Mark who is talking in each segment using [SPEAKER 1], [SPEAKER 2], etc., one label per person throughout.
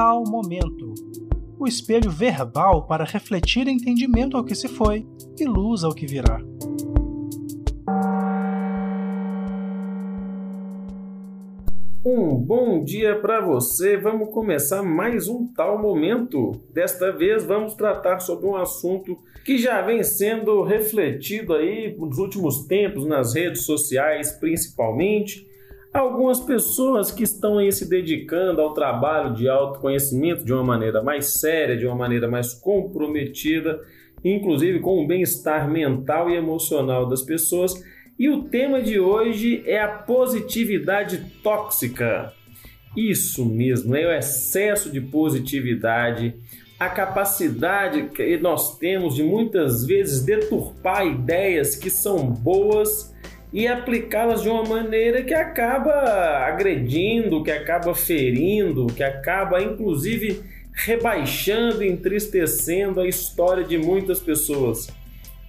[SPEAKER 1] tal momento. O espelho verbal para refletir entendimento ao que se foi e luz ao que virá.
[SPEAKER 2] Um bom dia para você. Vamos começar mais um tal momento. Desta vez vamos tratar sobre um assunto que já vem sendo refletido aí nos últimos tempos nas redes sociais, principalmente. Algumas pessoas que estão aí se dedicando ao trabalho de autoconhecimento de uma maneira mais séria, de uma maneira mais comprometida, inclusive com o bem-estar mental e emocional das pessoas e o tema de hoje é a positividade tóxica. Isso mesmo, é o excesso de positividade, a capacidade que nós temos de muitas vezes deturpar ideias que são boas e aplicá-las de uma maneira que acaba agredindo, que acaba ferindo, que acaba inclusive rebaixando, entristecendo a história de muitas pessoas.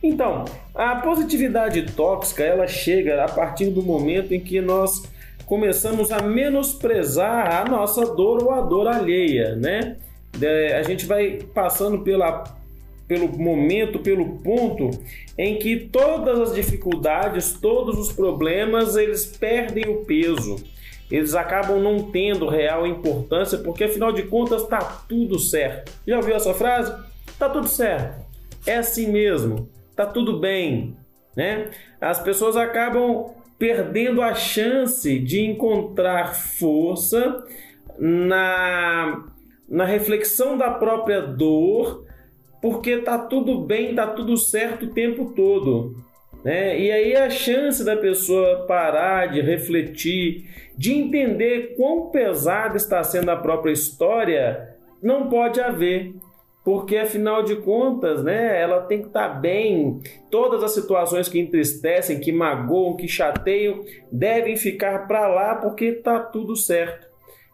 [SPEAKER 2] Então, a positividade tóxica ela chega a partir do momento em que nós começamos a menosprezar a nossa dor ou a dor alheia, né? A gente vai passando pela, pelo momento, pelo ponto em que todas as dificuldades, todos os problemas, eles perdem o peso. Eles acabam não tendo real importância, porque afinal de contas está tudo certo. Já ouviu essa frase? Tá tudo certo. É assim mesmo tá tudo bem, né? As pessoas acabam perdendo a chance de encontrar força na, na reflexão da própria dor, porque tá tudo bem, tá tudo certo o tempo todo. Né? E aí a chance da pessoa parar de refletir, de entender quão pesada está sendo a própria história, não pode haver porque afinal de contas, né, ela tem que estar tá bem. Todas as situações que entristecem, que magoam, que chateiam, devem ficar para lá porque está tudo certo.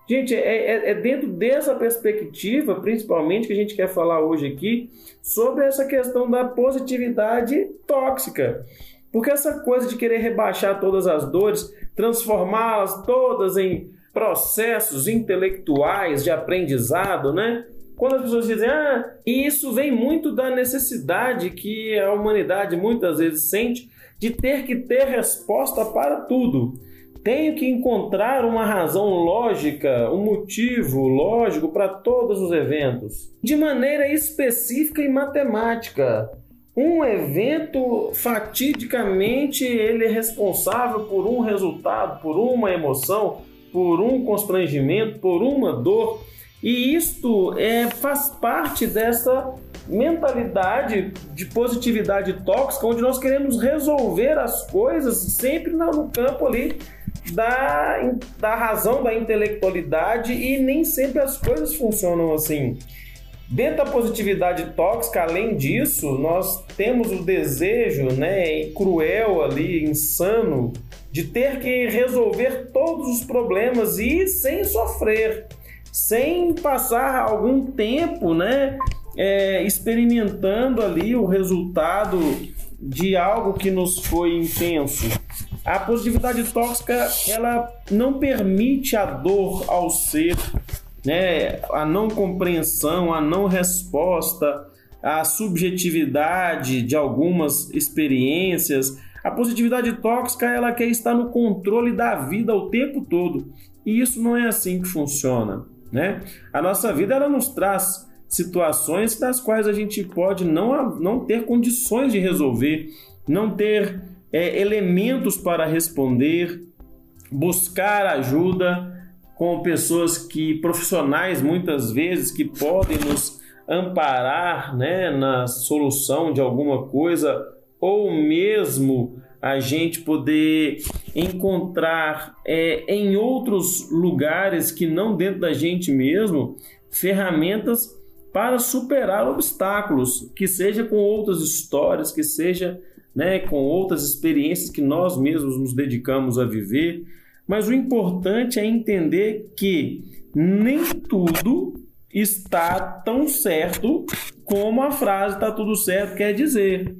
[SPEAKER 2] Gente, é, é, é, dentro dessa perspectiva, principalmente, que a gente quer falar hoje aqui sobre essa questão da positividade tóxica. Porque essa coisa de querer rebaixar todas as dores, transformá-las todas em processos intelectuais de aprendizado, né? quando as pessoas dizem, ah, isso vem muito da necessidade que a humanidade muitas vezes sente de ter que ter resposta para tudo. Tenho que encontrar uma razão lógica, um motivo lógico para todos os eventos, de maneira específica e matemática. Um evento fatidicamente ele é responsável por um resultado, por uma emoção, por um constrangimento, por uma dor e isto é, faz parte dessa mentalidade de positividade tóxica, onde nós queremos resolver as coisas sempre no campo ali da, da razão, da intelectualidade, e nem sempre as coisas funcionam assim. Dentro da positividade tóxica, além disso, nós temos o desejo né, cruel ali, insano, de ter que resolver todos os problemas e sem sofrer sem passar algum tempo, né, é, experimentando ali o resultado de algo que nos foi intenso. A positividade tóxica ela não permite a dor ao ser, né, a não compreensão, a não resposta, a subjetividade de algumas experiências. A positividade tóxica ela quer estar no controle da vida o tempo todo e isso não é assim que funciona. Né? A nossa vida ela nos traz situações das quais a gente pode não, não ter condições de resolver, não ter é, elementos para responder, buscar ajuda com pessoas que profissionais muitas vezes que podem nos amparar né, na solução de alguma coisa ou mesmo a gente poder encontrar é, em outros lugares que não dentro da gente mesmo ferramentas para superar obstáculos, que seja com outras histórias, que seja né, com outras experiências que nós mesmos nos dedicamos a viver. Mas o importante é entender que nem tudo está tão certo como a frase está tudo certo quer dizer.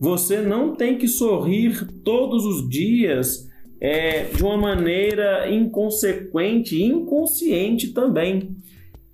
[SPEAKER 2] Você não tem que sorrir todos os dias é, de uma maneira inconsequente inconsciente também.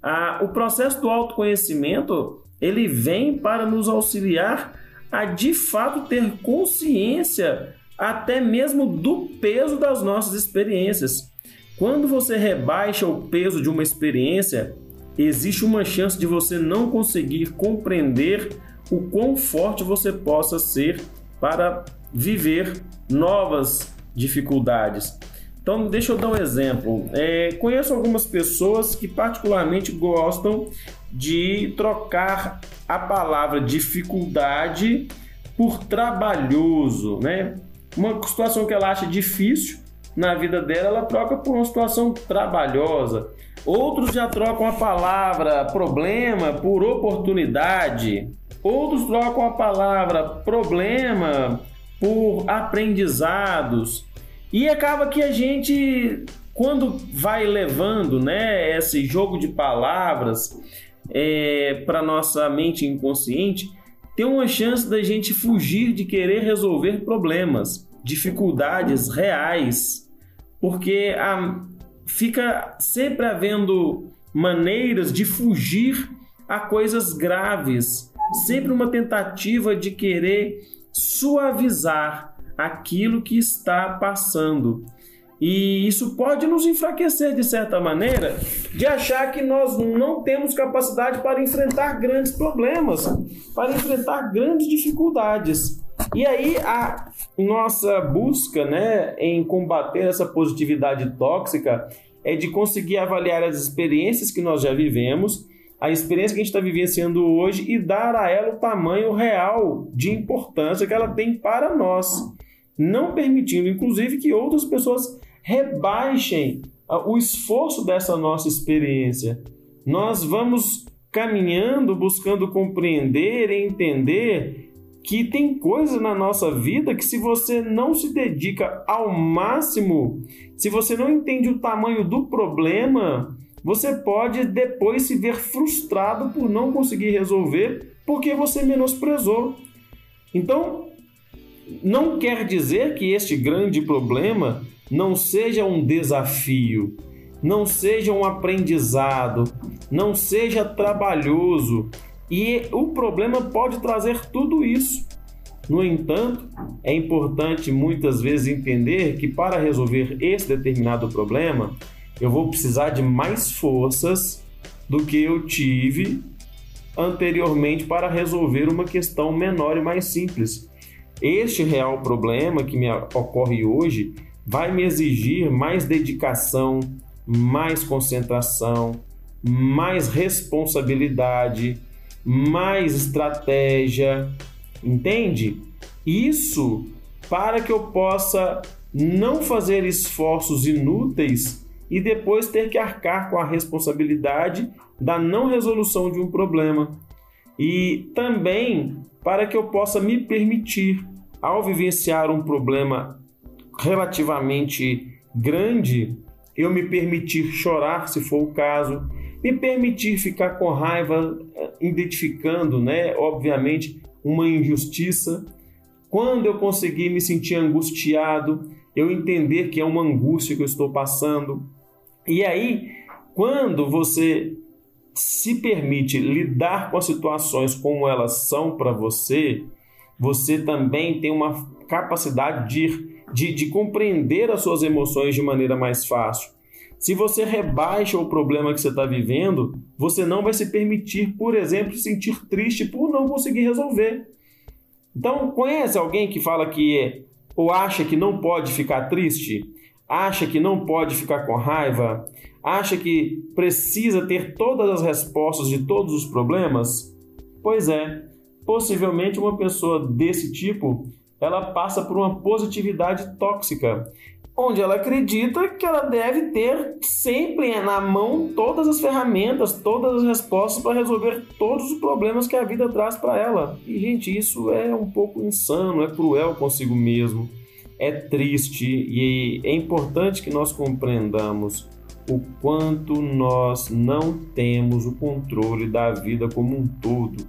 [SPEAKER 2] a, o processo do autoconhecimento ele vem para nos auxiliar a de fato ter consciência até mesmo do peso das nossas experiências. Quando você rebaixa o peso de uma experiência, existe uma chance de você não conseguir compreender o quão forte você possa ser para viver novas dificuldades. Então, deixa eu dar um exemplo. É, conheço algumas pessoas que, particularmente, gostam de trocar a palavra dificuldade por trabalhoso, né? Uma situação que ela acha difícil na vida dela, ela troca por uma situação trabalhosa. Outros já trocam a palavra problema por oportunidade. Outros trocam a palavra problema por aprendizados. E acaba que a gente, quando vai levando né, esse jogo de palavras é, para nossa mente inconsciente, tem uma chance da gente fugir de querer resolver problemas, dificuldades reais, porque a, fica sempre havendo maneiras de fugir a coisas graves, sempre uma tentativa de querer suavizar aquilo que está passando. E isso pode nos enfraquecer de certa maneira, de achar que nós não temos capacidade para enfrentar grandes problemas, para enfrentar grandes dificuldades. E aí a nossa busca, né, em combater essa positividade tóxica é de conseguir avaliar as experiências que nós já vivemos, a experiência que a gente está vivenciando hoje e dar a ela o tamanho real de importância que ela tem para nós, não permitindo, inclusive, que outras pessoas rebaixem ah, o esforço dessa nossa experiência. Nós vamos caminhando, buscando compreender e entender que tem coisas na nossa vida que se você não se dedica ao máximo, se você não entende o tamanho do problema, você pode depois se ver frustrado por não conseguir resolver porque você menosprezou. Então, não quer dizer que este grande problema não seja um desafio, não seja um aprendizado, não seja trabalhoso. E o problema pode trazer tudo isso. No entanto, é importante muitas vezes entender que para resolver esse determinado problema, eu vou precisar de mais forças do que eu tive anteriormente para resolver uma questão menor e mais simples. Este real problema que me ocorre hoje vai me exigir mais dedicação, mais concentração, mais responsabilidade, mais estratégia, entende? Isso para que eu possa não fazer esforços inúteis e depois ter que arcar com a responsabilidade da não resolução de um problema. E também para que eu possa me permitir, ao vivenciar um problema relativamente grande, eu me permitir chorar, se for o caso, me permitir ficar com raiva, eh, identificando, né, obviamente, uma injustiça. Quando eu conseguir me sentir angustiado, eu entender que é uma angústia que eu estou passando. E aí, quando você se permite lidar com as situações como elas são para você, você também tem uma capacidade de, de, de, compreender as suas emoções de maneira mais fácil. Se você rebaixa o problema que você está vivendo, você não vai se permitir, por exemplo, sentir triste por não conseguir resolver. Então, conhece alguém que fala que é, ou acha que não pode ficar triste? Acha que não pode ficar com raiva? Acha que precisa ter todas as respostas de todos os problemas? Pois é, possivelmente uma pessoa desse tipo, ela passa por uma positividade tóxica onde ela acredita que ela deve ter sempre na mão todas as ferramentas, todas as respostas para resolver todos os problemas que a vida traz para ela. E, gente, isso é um pouco insano, é cruel consigo mesmo, é triste e é importante que nós compreendamos o quanto nós não temos o controle da vida como um todo.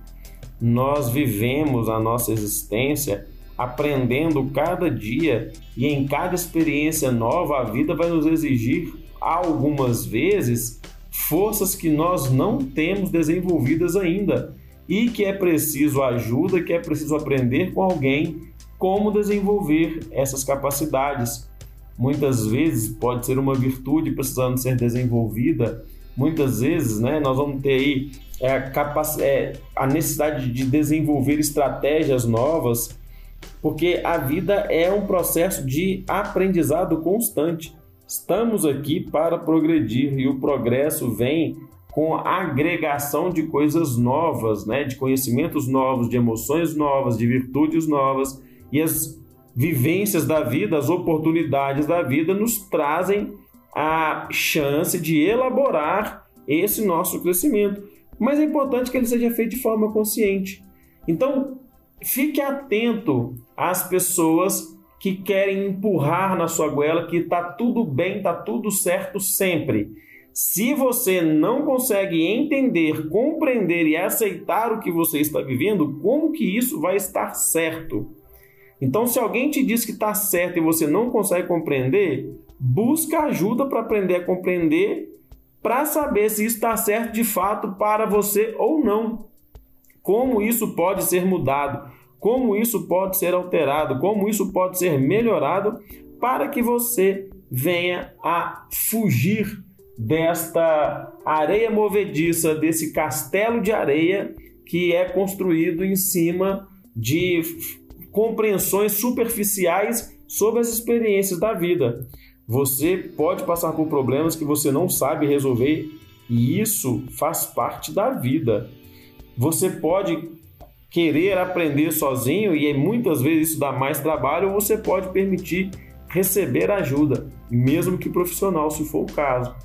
[SPEAKER 2] Nós vivemos a nossa existência aprendendo cada dia e em cada experiência nova, a vida vai nos exigir algumas vezes forças que nós não temos desenvolvidas ainda e que é preciso ajuda, que é preciso aprender com alguém como desenvolver essas capacidades. Muitas vezes pode ser uma virtude precisando ser desenvolvida. Muitas vezes, né, nós vamos ter aí é, a, é, a necessidade de desenvolver estratégias novas, porque a vida é um processo de aprendizado constante. Estamos aqui para progredir e o progresso vem com a agregação de coisas novas, né? de conhecimentos novos, de emoções novas, de virtudes novas e as vivências da vida, as oportunidades da vida nos trazem a chance de elaborar esse nosso crescimento. Mas é importante que ele seja feito de forma consciente. Então, fique atento às pessoas que querem empurrar na sua goela que está tudo bem, está tudo certo sempre. Se você não consegue entender, compreender e aceitar o que você está vivendo, como que isso vai estar certo? Então, se alguém te diz que está certo e você não consegue compreender, busca ajuda para aprender a compreender, para saber se isso está certo de fato para você ou não. Como isso pode ser mudado? como isso pode ser alterado, como isso pode ser melhorado para que você venha a fugir desta areia movediça, desse castelo de areia que é construído em cima de compreensões superficiais sobre as experiências da vida. Você pode passar por problemas que você não sabe resolver e isso faz parte da vida. Você pode querer aprender sozinho e muitas vezes isso dá mais trabalho, ou você pode permitir receber ajuda, mesmo que profissional, se for o caso.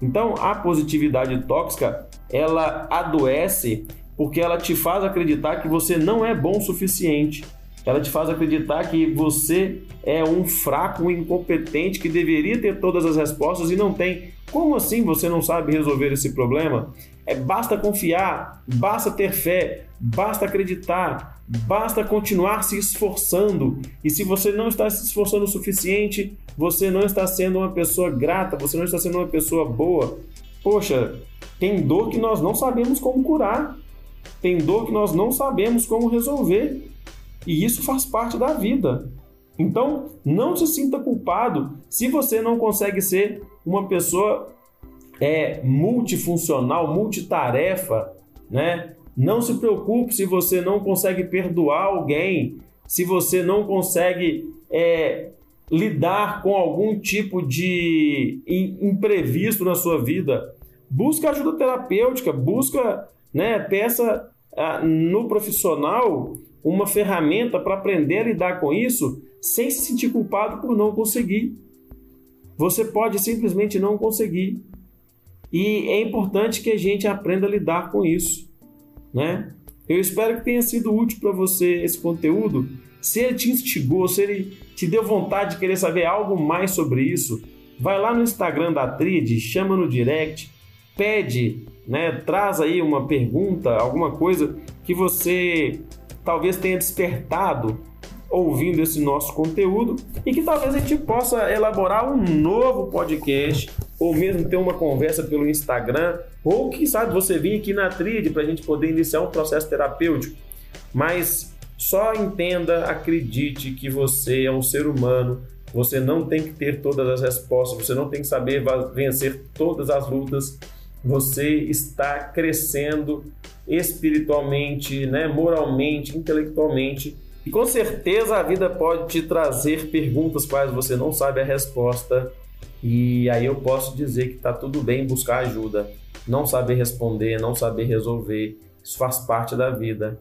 [SPEAKER 2] Então, a positividade tóxica, ela adoece porque ela te faz acreditar que você não é bom o suficiente. Ela te faz acreditar que você é um fraco, um incompetente que deveria ter todas as respostas e não tem. Como assim você não sabe resolver esse problema? É basta confiar, basta ter fé, basta acreditar, basta continuar se esforçando. E se você não está se esforçando o suficiente, você não está sendo uma pessoa grata, você não está sendo uma pessoa boa. Poxa, tem dor que nós não sabemos como curar, tem dor que nós não sabemos como resolver. E isso faz parte da vida. Então, não se sinta culpado se você não consegue ser uma pessoa é, multifuncional, multitarefa, né? Não se preocupe se você não consegue perdoar alguém, se você não consegue é, lidar com algum tipo de imprevisto na sua vida. Busca ajuda terapêutica, busca, né, peça ah, no profissional uma ferramenta para aprender a lidar com isso sem se sentir culpado por não conseguir. Você pode simplesmente não conseguir. E é importante que a gente aprenda a lidar com isso né? Eu espero que tenha sido útil para você esse conteúdo. Se ele te instigou, se ele te deu vontade de querer saber algo mais sobre isso, vai lá no Instagram da Trid, chama no direct, pede, né, traz aí uma pergunta, alguma coisa que você talvez tenha despertado ouvindo esse nosso conteúdo e que talvez a gente possa elaborar um novo podcast ou mesmo ter uma conversa pelo Instagram, ou quem sabe você vir aqui na Trid para a gente poder iniciar um processo terapêutico. Mas só entenda, acredite que você é um ser humano, você não tem que ter todas as respostas, você não tem que saber vencer todas as lutas. Você está crescendo espiritualmente, né, moralmente, intelectualmente. E com certeza a vida pode te trazer perguntas quais você não sabe a resposta e aí eu posso dizer que está tudo bem buscar ajuda. Não saber responder, não saber resolver, isso faz parte da vida.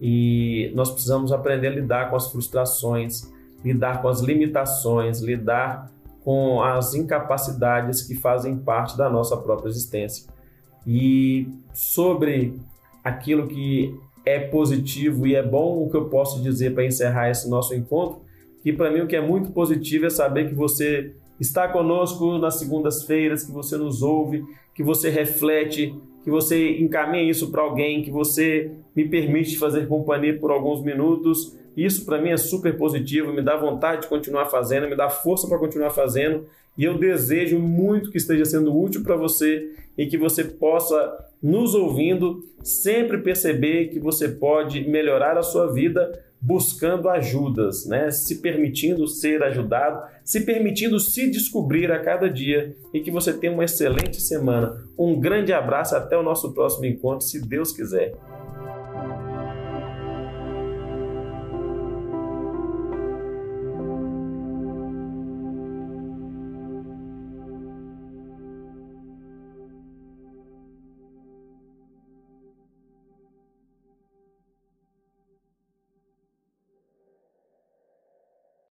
[SPEAKER 2] E nós precisamos aprender a lidar com as frustrações, lidar com as limitações, lidar com as incapacidades que fazem parte da nossa própria existência. E sobre aquilo que é positivo e é bom, o que eu posso dizer para encerrar esse nosso encontro, que para mim o que é muito positivo é saber que você está conosco nas segundas-feiras, que você nos ouve, que você reflete, que você encaminha isso para alguém, que você me permite fazer companhia por alguns minutos, Isso para mim é super positivo, me dá vontade de continuar fazendo, me dá força para continuar fazendo. E eu desejo muito que esteja sendo útil para você e que você possa, nos ouvindo, sempre perceber que você pode melhorar a sua vida buscando ajudas, né? se permitindo ser ajudado, se permitindo se descobrir a cada dia e que você tenha uma excelente semana. Um grande abraço, até o nosso próximo encontro, se Deus quiser.